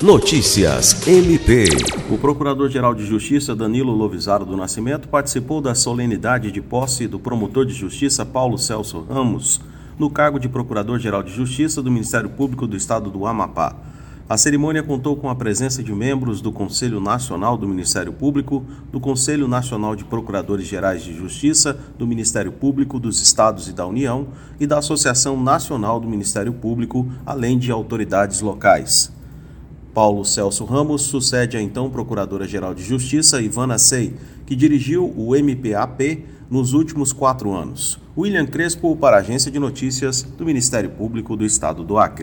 Notícias MP. O Procurador-Geral de Justiça Danilo Lovisaro do Nascimento participou da solenidade de posse do promotor de justiça Paulo Celso Ramos no cargo de Procurador-Geral de Justiça do Ministério Público do Estado do Amapá. A cerimônia contou com a presença de membros do Conselho Nacional do Ministério Público, do Conselho Nacional de Procuradores Gerais de Justiça do Ministério Público dos Estados e da União e da Associação Nacional do Ministério Público, além de autoridades locais. Paulo Celso Ramos sucede a então Procuradora-Geral de Justiça, Ivana Sei, que dirigiu o MPAP nos últimos quatro anos. William Crespo, para a Agência de Notícias do Ministério Público do Estado do Acre.